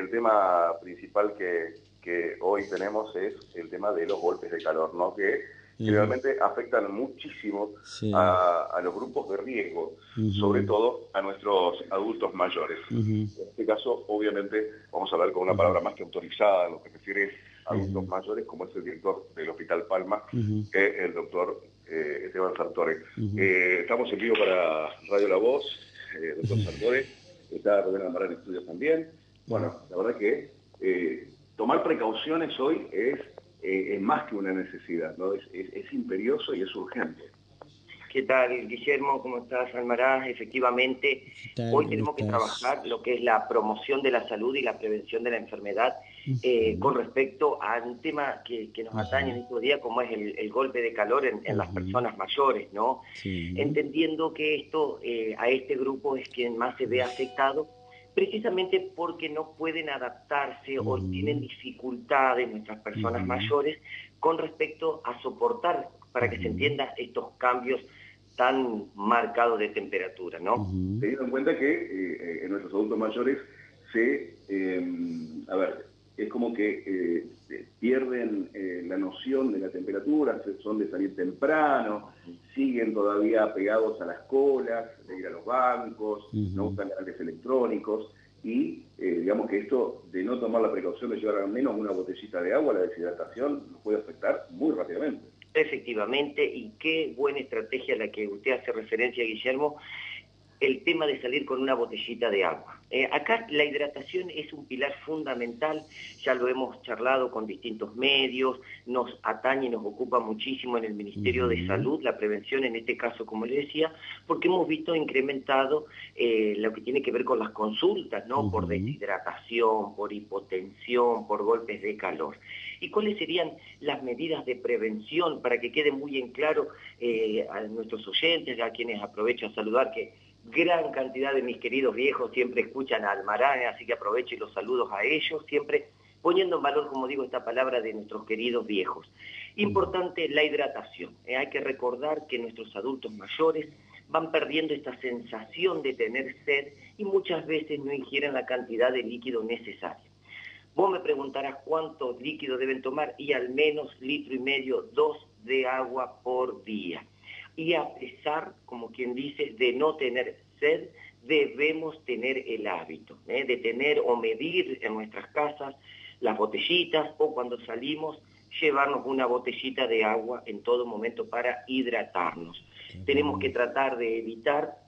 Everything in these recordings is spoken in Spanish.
el tema principal que, que, hoy tenemos es el tema de los golpes de calor, ¿no? Que realmente afectan muchísimo a, los grupos de riesgo, sobre todo a nuestros adultos mayores. En este caso, obviamente, vamos a hablar con una palabra más que autorizada, lo que refiere a adultos mayores, como es el director del Hospital Palma, es el doctor eh, Esteban Sartore. Eh, estamos en vivo para Radio La Voz, eh, doctor Sartore, está Rubén en estudios también. Bueno, la verdad que tomar precauciones hoy es eh, es más que una necesidad, ¿no? Es, imperioso y es urgente. ¿Qué tal, Guillermo? ¿Cómo estás, Almaraz? Efectivamente, hoy tenemos que trabajar lo que es la promoción de la salud y la prevención de la enfermedad eh, con respecto a un tema que, nos atañe en estos días, como es el, golpe de calor en, las personas mayores, ¿no? Entendiendo que esto, eh, a este grupo es quien más se ve afectado, precisamente porque no pueden adaptarse o tienen dificultades nuestras personas mayores con respecto a soportar, para que se entienda, estos cambios tan marcados de temperatura, ¿no? Teniendo en cuenta que eh, en nuestros adultos mayores se, em, a ver, es como que eh, pierden eh, la noción de la temperatura, son de salir temprano, siguen todavía pegados a las colas, de ir a los bancos, no usan canales electrónicos y eh, digamos que esto de no tomar la precaución de llevar al menos una botellita de agua, la deshidratación nos puede afectar muy rápidamente. Efectivamente, y qué buena estrategia la que usted hace referencia, Guillermo, el tema de salir con una botellita de agua. Eh, acá la hidratación es un pilar fundamental, ya lo hemos charlado con distintos medios, nos atañe y nos ocupa muchísimo en el Ministerio de Salud, la prevención en este caso, como le decía, porque hemos visto incrementado eh, lo que tiene que ver con las consultas, ¿no? Por deshidratación, por hipotensión, por golpes de calor. ¿Y cuáles serían las medidas de prevención para que quede muy en claro eh, a nuestros oyentes, a quienes aprovecho a saludar que gran cantidad de mis queridos viejos siempre escuchan a Almarán, así que aprovecho y los saludos a ellos, siempre poniendo en valor, como digo, esta palabra de nuestros queridos viejos. Importante la hidratación. ¿eh? hay que recordar que nuestros adultos mayores van perdiendo esta sensación de tener sed y muchas veces no ingieren la cantidad de líquido necesaria. Vos me preguntarás cuánto líquido deben tomar y al menos litro y medio, dos de agua por día y a pesar, como quien dice, de no tener sed, debemos tener el hábito ¿eh? de tener o medir en nuestras casas las botellitas o cuando salimos llevarnos una botellita de agua en todo momento para hidratarnos. Tenemos que tratar de evitar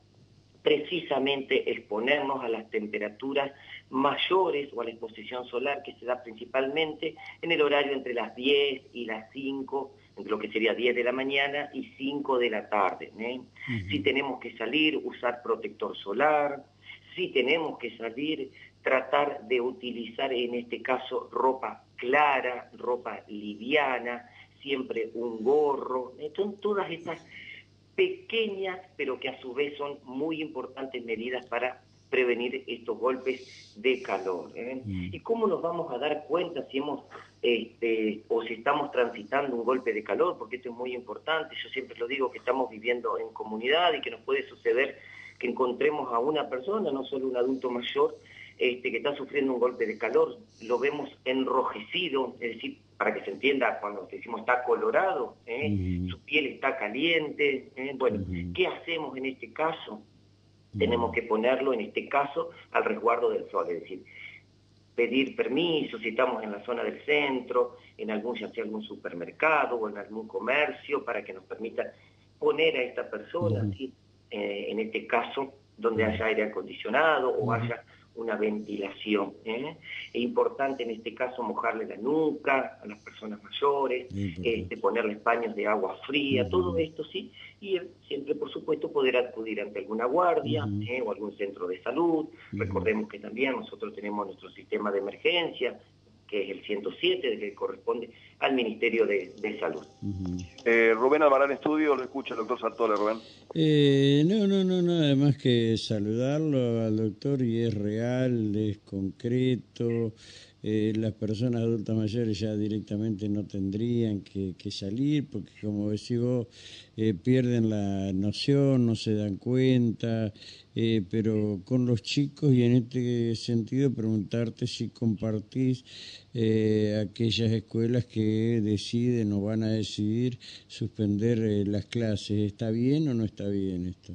precisamente exponernos a las temperaturas mayores o a la exposición solar que se da principalmente en el horario entre las 10 y las 5 entre lo que sería 10 de la mañana y 5 de la tarde. ¿eh? Si tenemos que salir, usar protector solar, si tenemos que salir, tratar de utilizar en este caso ropa clara, ropa liviana, siempre un gorro, ¿eh? son todas estas pequeñas, pero que a su vez son muy importantes medidas para prevenir estos golpes de calor. ¿eh? ¿Y cómo nos vamos a dar cuenta si hemos este, o si estamos transitando un golpe de calor? Porque esto es muy importante. Yo siempre lo digo que estamos viviendo en comunidad y que nos puede suceder que encontremos a una persona, no solo un adulto mayor, este, que está sufriendo un golpe de calor. Lo vemos enrojecido, es decir, para que se entienda, cuando decimos está colorado, ¿eh? su piel está caliente. ¿eh? Bueno, ¿qué hacemos en este caso? Tenemos que ponerlo, en este caso, al resguardo del sol, es decir, pedir permiso si estamos en la zona del centro, en algún, ya sea algún supermercado o en algún comercio, para que nos permitan poner a esta persona, eh, en este caso, donde haya aire acondicionado o haya una ventilación. ¿eh? Es importante en este caso mojarle la nuca a las personas mayores, este, ponerles paños de agua fría, todo esto sí, y siempre por supuesto poder acudir ante alguna guardia ¿eh? o algún centro de salud. Recordemos que también nosotros tenemos nuestro sistema de emergencia, que es el 107, que corresponde al Ministerio de, Salud. Eh, Rubén Alvarán Estudio, lo escucha el doctor Sartola, Rubén. Eh, no, no, no, nada más que saludarlo al doctor y es real, es concreto. Eh, las personas adultas mayores ya directamente no tendrían que, salir porque como decís vos eh, pierden la noción, no se dan cuenta, eh, pero con los chicos y en este sentido preguntarte si compartís aquellas escuelas que deciden o van a decidir suspender las clases, ¿está bien o no está bien esto?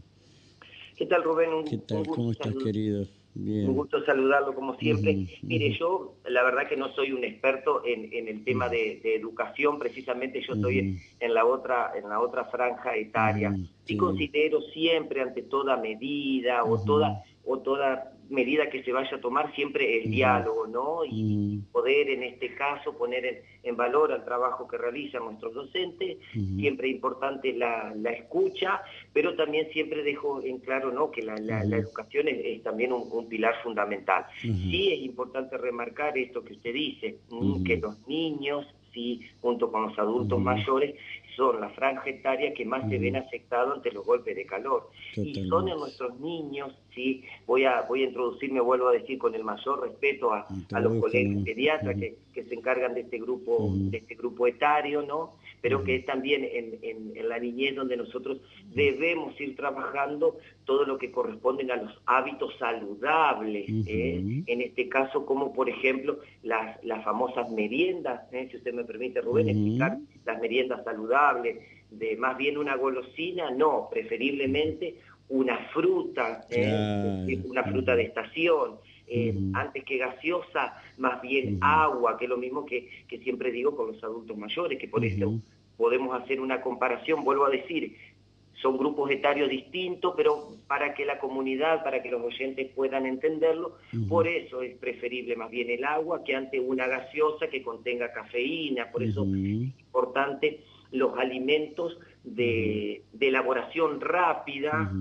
¿Qué tal Rubén? ¿Qué tal? ¿Cómo estás querido? Un gusto saludarlo como siempre. Mire, yo la verdad que no soy un experto en, el tema de, educación, precisamente yo estoy en, la otra en la otra franja etaria. Sí considero siempre ante toda medida o toda o toda medida que se vaya a tomar siempre el diálogo, ¿no? Y poder en este caso poner en, valor al trabajo que realizan nuestros docentes, siempre importante la, escucha, pero también siempre dejo en claro, ¿no? Que la, educación es, también un, pilar fundamental. Sí es importante remarcar esto que usted dice, que los niños, sí, junto con los adultos mayores, son la franja etaria que más se ven afectados ante los golpes de calor. Y son en nuestros niños, sí, voy a, voy a introducirme, vuelvo a decir, con el mayor respeto a, los colegas pediatras que, se encargan de este grupo, de este grupo etario, ¿no? Pero que es también en, la niñez donde nosotros debemos ir trabajando todo lo que corresponden a los hábitos saludables, ¿eh? en este caso como por ejemplo las, las famosas meriendas, ¿eh? si usted me permite Rubén, explicar las meriendas saludables, de más bien una golosina, no, preferiblemente una fruta, ¿eh? una fruta de estación, eh, antes que gaseosa, más bien agua, que es lo mismo que, siempre digo con los adultos mayores, que por eso podemos hacer una comparación, vuelvo a decir, son grupos etarios distintos, pero para que la comunidad, para que los oyentes puedan entenderlo, por eso es preferible más bien el agua que ante una gaseosa que contenga cafeína, por eso es importante los alimentos de, elaboración rápida,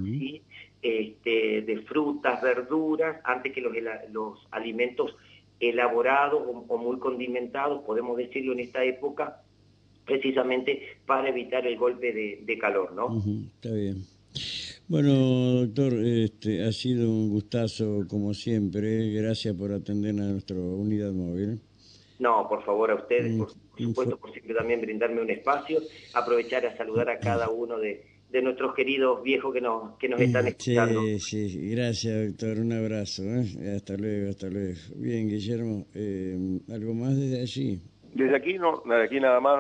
este, de frutas, verduras, antes que los, los alimentos elaborados o, muy condimentados, podemos decirlo en esta época, precisamente para evitar el golpe de, calor, ¿no? está bien. Bueno, doctor, este, ha sido un gustazo como siempre. Gracias por atender a nuestra unidad móvil. No, por favor, a ustedes, mm, por, supuesto, por siempre también brindarme un espacio, aprovechar a saludar a cada uno de, nuestros queridos viejos que nos, que nos están mm, escuchando. Sí, sí, gracias, doctor, un abrazo. ¿eh? Hasta luego, hasta luego. Bien, Guillermo, eh, ¿algo más desde allí? Desde aquí, no, desde aquí nada más.